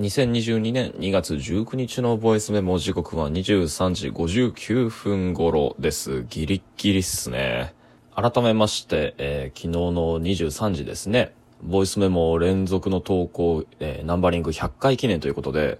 2022年2月19日のボイスメモ時刻は23時59分頃です。ギリッギリっすね。改めまして、えー、昨日の23時ですね。ボイスメモ連続の投稿、えー、ナンバリング100回記念ということで、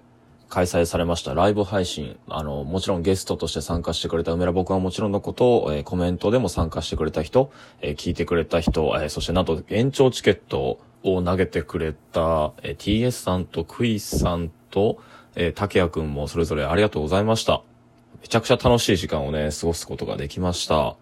開催されましたライブ配信。あの、もちろんゲストとして参加してくれた梅田僕はもちろんのことを、えー、コメントでも参加してくれた人、えー、聞いてくれた人、えー、そしてなんと延長チケットを投げてくれた、えー、TS さんとクイさんと、えー、竹谷くんもそれぞれありがとうございました。めちゃくちゃ楽しい時間をね、過ごすことができました。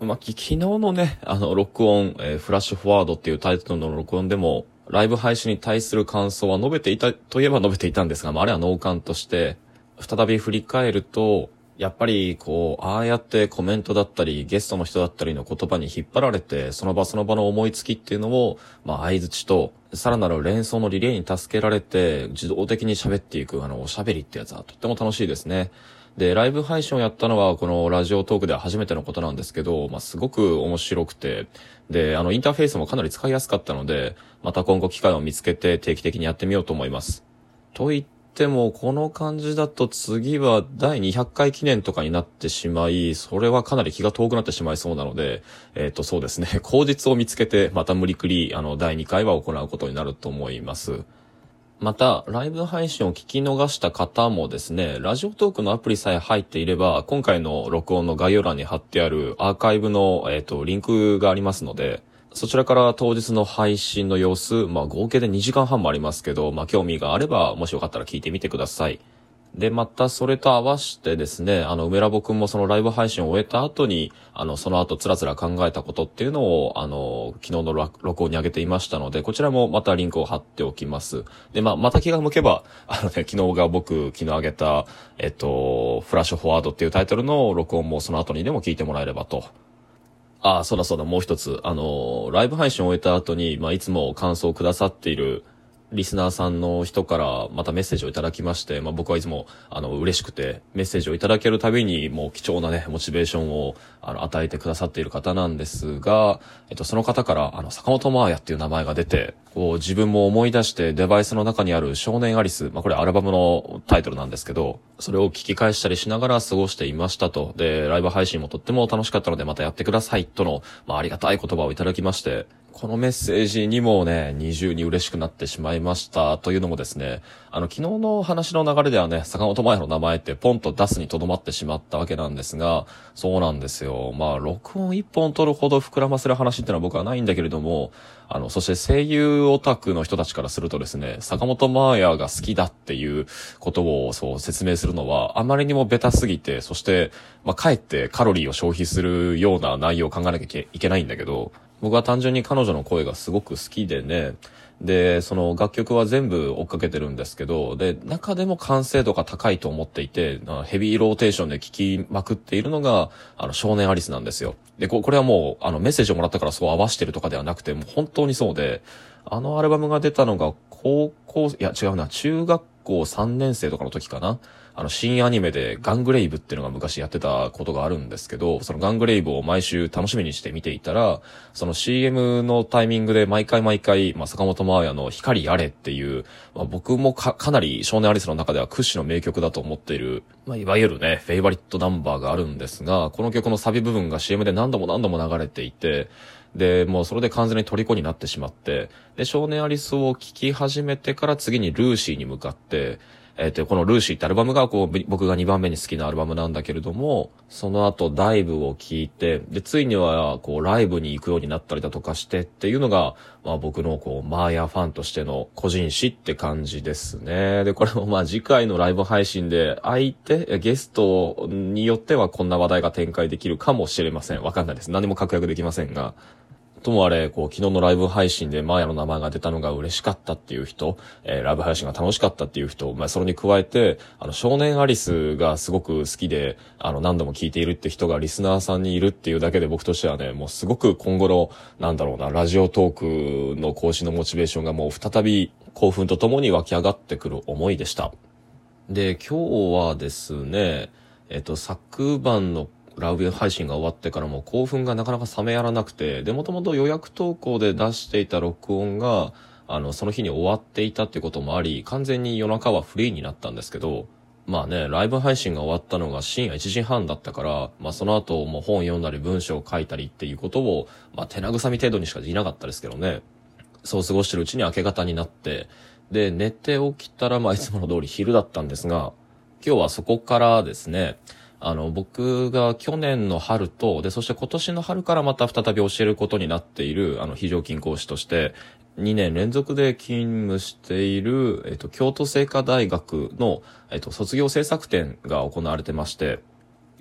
まあ、昨日のね、あの、録音、えー、フラッシュフォワードっていうタイトルの録音でも、ライブ配信に対する感想は述べていた、といえば述べていたんですが、まあ、あれは脳幹として、再び振り返ると、やっぱり、こう、ああやってコメントだったり、ゲストの人だったりの言葉に引っ張られて、その場その場の思いつきっていうのを、まあ、相槌と、さらなる連想のリレーに助けられて、自動的に喋っていく、あの、おしゃべりってやつはとっても楽しいですね。で、ライブ配信をやったのは、このラジオトークでは初めてのことなんですけど、まあ、すごく面白くて、で、あの、インターフェースもかなり使いやすかったので、また今後機会を見つけて定期的にやってみようと思います。と言っても、この感じだと次は第200回記念とかになってしまい、それはかなり気が遠くなってしまいそうなので、えっ、ー、と、そうですね、口実を見つけて、また無理くり、あの、第2回は行うことになると思います。また、ライブ配信を聞き逃した方もですね、ラジオトークのアプリさえ入っていれば、今回の録音の概要欄に貼ってあるアーカイブの、えっ、ー、と、リンクがありますので、そちらから当日の配信の様子、まあ合計で2時間半もありますけど、まあ興味があれば、もしよかったら聞いてみてください。で、またそれと合わせてですね、あの、梅ラボくんもそのライブ配信を終えた後に、あの、その後つらつら考えたことっていうのを、あの、昨日の録音に上げていましたので、こちらもまたリンクを貼っておきます。で、ま、また気が向けば、あのね、昨日が僕、昨日上げた、えっと、フラッシュフォワードっていうタイトルの録音もその後にでも聞いてもらえればとああ、そうだそうだ、もう一つ。あの、ライブ配信を終えた後に、まあ、いつも感想をくださっている、リスナーさんの人からまたメッセージをいただきまして、まあ僕はいつもあの嬉しくてメッセージをいただけるたびにもう貴重なね、モチベーションをあの与えてくださっている方なんですが、えっとその方からあの坂本真綾っていう名前が出て、こう自分も思い出してデバイスの中にある少年アリス、まあこれアルバムのタイトルなんですけど、それを聞き返したりしながら過ごしていましたと。で、ライブ配信もとっても楽しかったのでまたやってくださいとの、まあありがたい言葉をいただきまして、このメッセージにもね、二重に嬉しくなってしまいましたというのもですね、あの、昨日の話の流れではね、坂本真也の名前ってポンと出すにとどまってしまったわけなんですが、そうなんですよ。まあ、録音一本取るほど膨らませる話ってのは僕はないんだけれども、あの、そして声優オタクの人たちからするとですね、坂本真也が好きだっていうことをそう説明するのは、あまりにもベタすぎて、そして、まあ、かえってカロリーを消費するような内容を考えなきゃいけないんだけど、僕は単純に彼女の声がすごく好きでね、で、その楽曲は全部追っかけてるんですけど、で、中でも完成度が高いと思っていて、ヘビーローテーションで聴きまくっているのが、あの、少年アリスなんですよ。で、これはもう、あの、メッセージをもらったからそう合わしてるとかではなくて、もう本当にそうで、あのアルバムが出たのが高校、いや違うな、中学校3年生とかの時かな。あの、新アニメでガングレイブっていうのが昔やってたことがあるんですけど、そのガングレイブを毎週楽しみにして見ていたら、その CM のタイミングで毎回毎回、まあ、坂本真綾の光やれっていう、まあ、僕もか、かなり少年アリスの中では屈指の名曲だと思っている、まあ、いわゆるね、フェイバリットナンバーがあるんですが、この曲のサビ部分が CM で何度も何度も流れていて、で、もうそれで完全に虜になってしまって、で、少年アリスを聴き始めてから次にルーシーに向かって、えっ、ー、と、このルーシーってアルバムがこう、僕が2番目に好きなアルバムなんだけれども、その後ダイブを聴いて、で、ついにはこう、ライブに行くようになったりだとかしてっていうのが、まあ僕のこう、マーヤファンとしての個人誌って感じですね。で、これもまあ次回のライブ配信で相手、ゲストによってはこんな話題が展開できるかもしれません。わかんないです。何も確約できませんが。ともあれ、こう、昨日のライブ配信でマーヤの名前が出たのが嬉しかったっていう人、えー、ライブ配信が楽しかったっていう人、まあ、それに加えて、あの、少年アリスがすごく好きで、あの、何度も聞いているって人がリスナーさんにいるっていうだけで僕としてはね、もうすごく今後の、なんだろうな、ラジオトークの更新のモチベーションがもう再び興奮とともに湧き上がってくる思いでした。で、今日はですね、えっと、昨晩のラウビ配信が終わってからも興奮がなかなか冷めやらなくて、で、もともと予約投稿で出していた録音が、あの、その日に終わっていたってこともあり、完全に夜中はフリーになったんですけど、まあね、ライブ配信が終わったのが深夜1時半だったから、まあその後もう本読んだり文章を書いたりっていうことを、まあ手慰み程度にしかできなかったですけどね。そう過ごしてるうちに明け方になって、で、寝て起きたら、まあいつもの通り昼だったんですが、今日はそこからですね、あの、僕が去年の春と、で、そして今年の春からまた再び教えることになっている、あの、非常勤講師として、2年連続で勤務している、えっと、京都精華大学の、えっと、卒業制作展が行われてまして、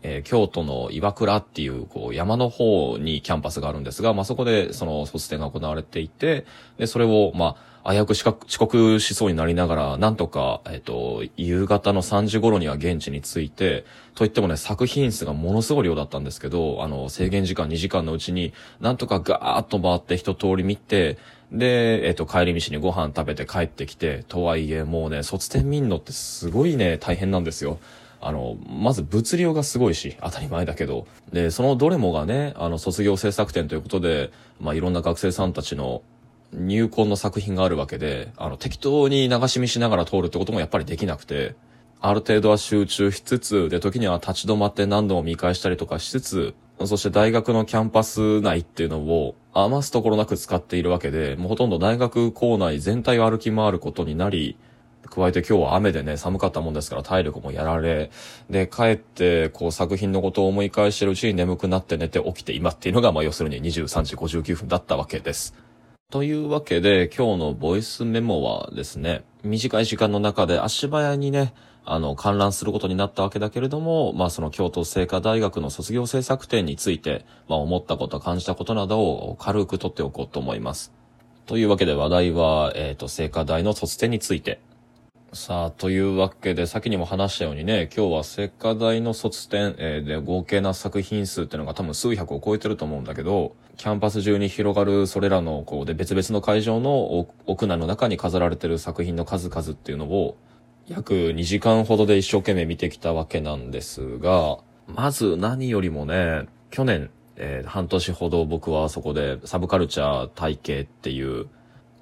えー、京都の岩倉っていう、こう、山の方にキャンパスがあるんですが、まあ、そこで、その卒展が行われていて、で、それを、まあ、危うく遅刻しそうになりながら、なんとか、えっ、と、夕方の3時頃には現地に着いて、といってもね、作品数がものすごい量だったんですけど、あの、制限時間2時間のうちに、なんとかガーッと回って一通り見て、で、えっ、と、帰り道にご飯食べて帰ってきて、とはいえ、もうね、卒展見んのってすごいね、大変なんですよ。あの、まず物量がすごいし、当たり前だけど。で、そのどれもがね、あの、卒業制作展ということで、まあ、いろんな学生さんたちの入魂の作品があるわけで、あの、適当に流し見しながら通るってこともやっぱりできなくて、ある程度は集中しつつ、で、時には立ち止まって何度も見返したりとかしつつ、そして大学のキャンパス内っていうのを余すところなく使っているわけで、もうほとんど大学校内全体を歩き回ることになり、加えて今日は雨でね、寒かったもんですから体力もやられ、で、帰って、こう作品のことを思い返してるうちに眠くなって寝て起きて今っていうのが、まあ要するに23時59分だったわけです。というわけで、今日のボイスメモはですね、短い時間の中で足早にね、あの、観覧することになったわけだけれども、まあその京都精華大学の卒業制作展について、まあ思ったこと、感じたことなどを軽く取っておこうと思います。というわけで話題は、えっ、ー、と、精華大の卒展について。さあ、というわけで、先にも話したようにね、今日は精華大の卒展、えー、で合計な作品数っていうのが多分数百を超えてると思うんだけど、キャンパス中に広がるそれらの、こうで別々の会場の屋内の中に飾られてる作品の数々っていうのを、約2時間ほどで一生懸命見てきたわけなんですが、まず何よりもね、去年、えー、半年ほど僕はそこでサブカルチャー体系っていう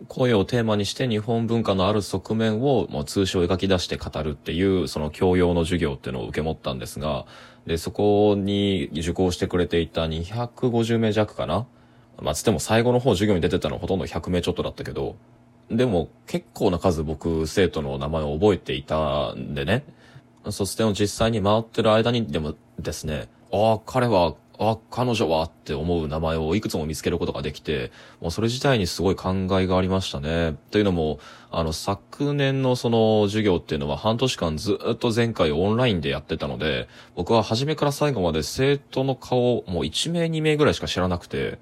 声をテーマにして日本文化のある側面をもう通称描き出して語るっていうその教養の授業っていうのを受け持ったんですが、で、そこに受講してくれていた250名弱かな？まあ、つっても最後の方授業に出てたのほとんど100名ちょっとだったけど、でも結構な数僕生徒の名前を覚えていたんでね、卒展を実際に回ってる間にでもですね、ああ、彼は、あ彼女はって思う名前をいくつも見つけることができて、もうそれ自体にすごい感慨がありましたね。というのも、あの、昨年のその授業っていうのは半年間ずっと前回オンラインでやってたので、僕は初めから最後まで生徒の顔、もう1名2名ぐらいしか知らなくて、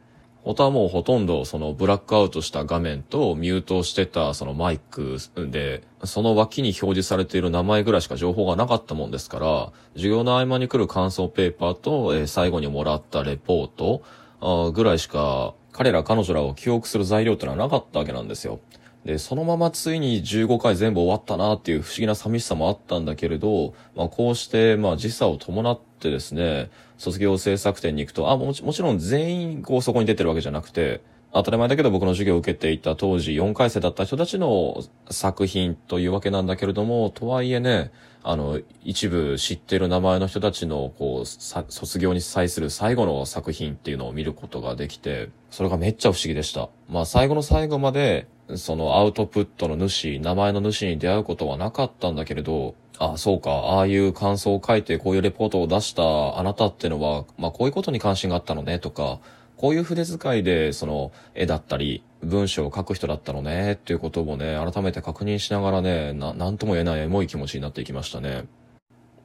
音はもうほとんどそのブラックアウトした画面とミュートしてたそのマイクで、その脇に表示されている名前ぐらいしか情報がなかったもんですから、授業の合間に来る感想ペーパーと、えー、最後にもらったレポートあぐらいしか彼ら彼女らを記憶する材料ってのはなかったわけなんですよ。で、そのままついに15回全部終わったなっていう不思議な寂しさもあったんだけれど、まあこうして、まあ時差を伴ってですね、卒業制作展に行くと、あ、もちもちろん全員こうそこに出てるわけじゃなくて、当たり前だけど僕の授業を受けていた当時4回生だった人たちの作品というわけなんだけれども、とはいえね、あの、一部知ってる名前の人たちの、こう、卒業に際する最後の作品っていうのを見ることができて、それがめっちゃ不思議でした。まあ最後の最後まで、そのアウトプットの主、名前の主に出会うことはなかったんだけれど、あそうか、ああいう感想を書いてこういうレポートを出したあなたってのは、まあこういうことに関心があったのねとか、こういう筆遣いでその絵だったり文章を書く人だったのねっていうことをね、改めて確認しながらね、な、なんとも言えないエモい気持ちになっていきましたね。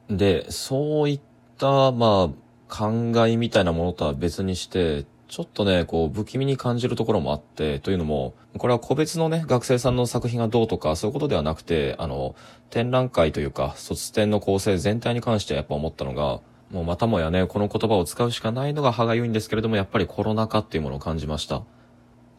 で、そういった、まあ、考えみたいなものとは別にして、ちょっとね、こう、不気味に感じるところもあって、というのも、これは個別のね、学生さんの作品がどうとか、そういうことではなくて、あの、展覧会というか、卒展の構成全体に関してやっぱ思ったのが、もうまたもやね、この言葉を使うしかないのが歯がゆいんですけれども、やっぱりコロナ禍っていうものを感じました。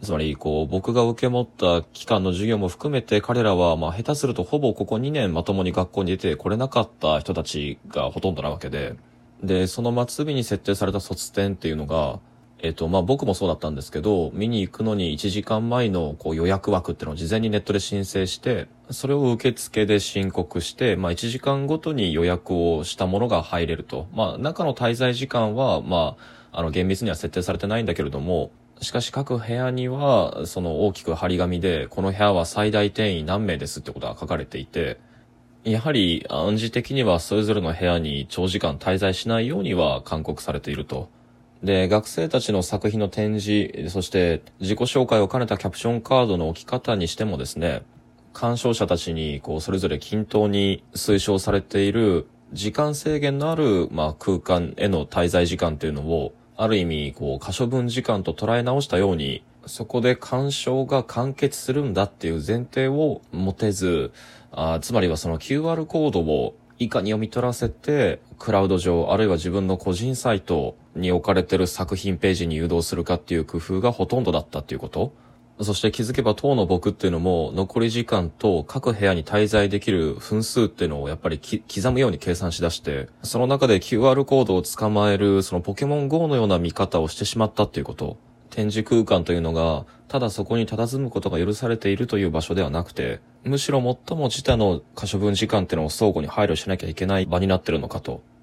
つまり、こう、僕が受け持った期間の授業も含めて、彼らは、まあ、下手するとほぼここ2年まともに学校に出てこれなかった人たちがほとんどなわけで、で、その末尾に設定された卒展っていうのが、えっと、まあ、僕もそうだったんですけど、見に行くのに1時間前のこう予約枠っていうのを事前にネットで申請して、それを受付で申告して、まあ、1時間ごとに予約をしたものが入れると。まあ、中の滞在時間は、まあ、あの、厳密には設定されてないんだけれども、しかし各部屋には、その大きく張り紙で、この部屋は最大定員何名ですってことが書かれていて、やはり暗示的にはそれぞれの部屋に長時間滞在しないようには勧告されていると。で、学生たちの作品の展示、そして自己紹介を兼ねたキャプションカードの置き方にしてもですね、鑑賞者たちにこうそれぞれ均等に推奨されている時間制限のある、まあ、空間への滞在時間というのを、ある意味、こう、可処分時間と捉え直したように、そこで鑑賞が完結するんだっていう前提を持てず、あつまりはその QR コードをいかに読み取らせて、クラウド上、あるいは自分の個人サイトに置かれてる作品ページに誘導するかっていう工夫がほとんどだったっていうこと？そして気づけば当の僕っていうのも残り時間と各部屋に滞在できる分数っていうのをやっぱり刻むように計算しだして、その中で QR コードを捕まえるそのポケモン GO のような見方をしてしまったっていうこと。展示空間というのが、ただそこに佇むことが許されているという場所ではなくて、むしろ最も自他の可処分時間ってのを相互に配慮しなきゃいけない場になってるのかと。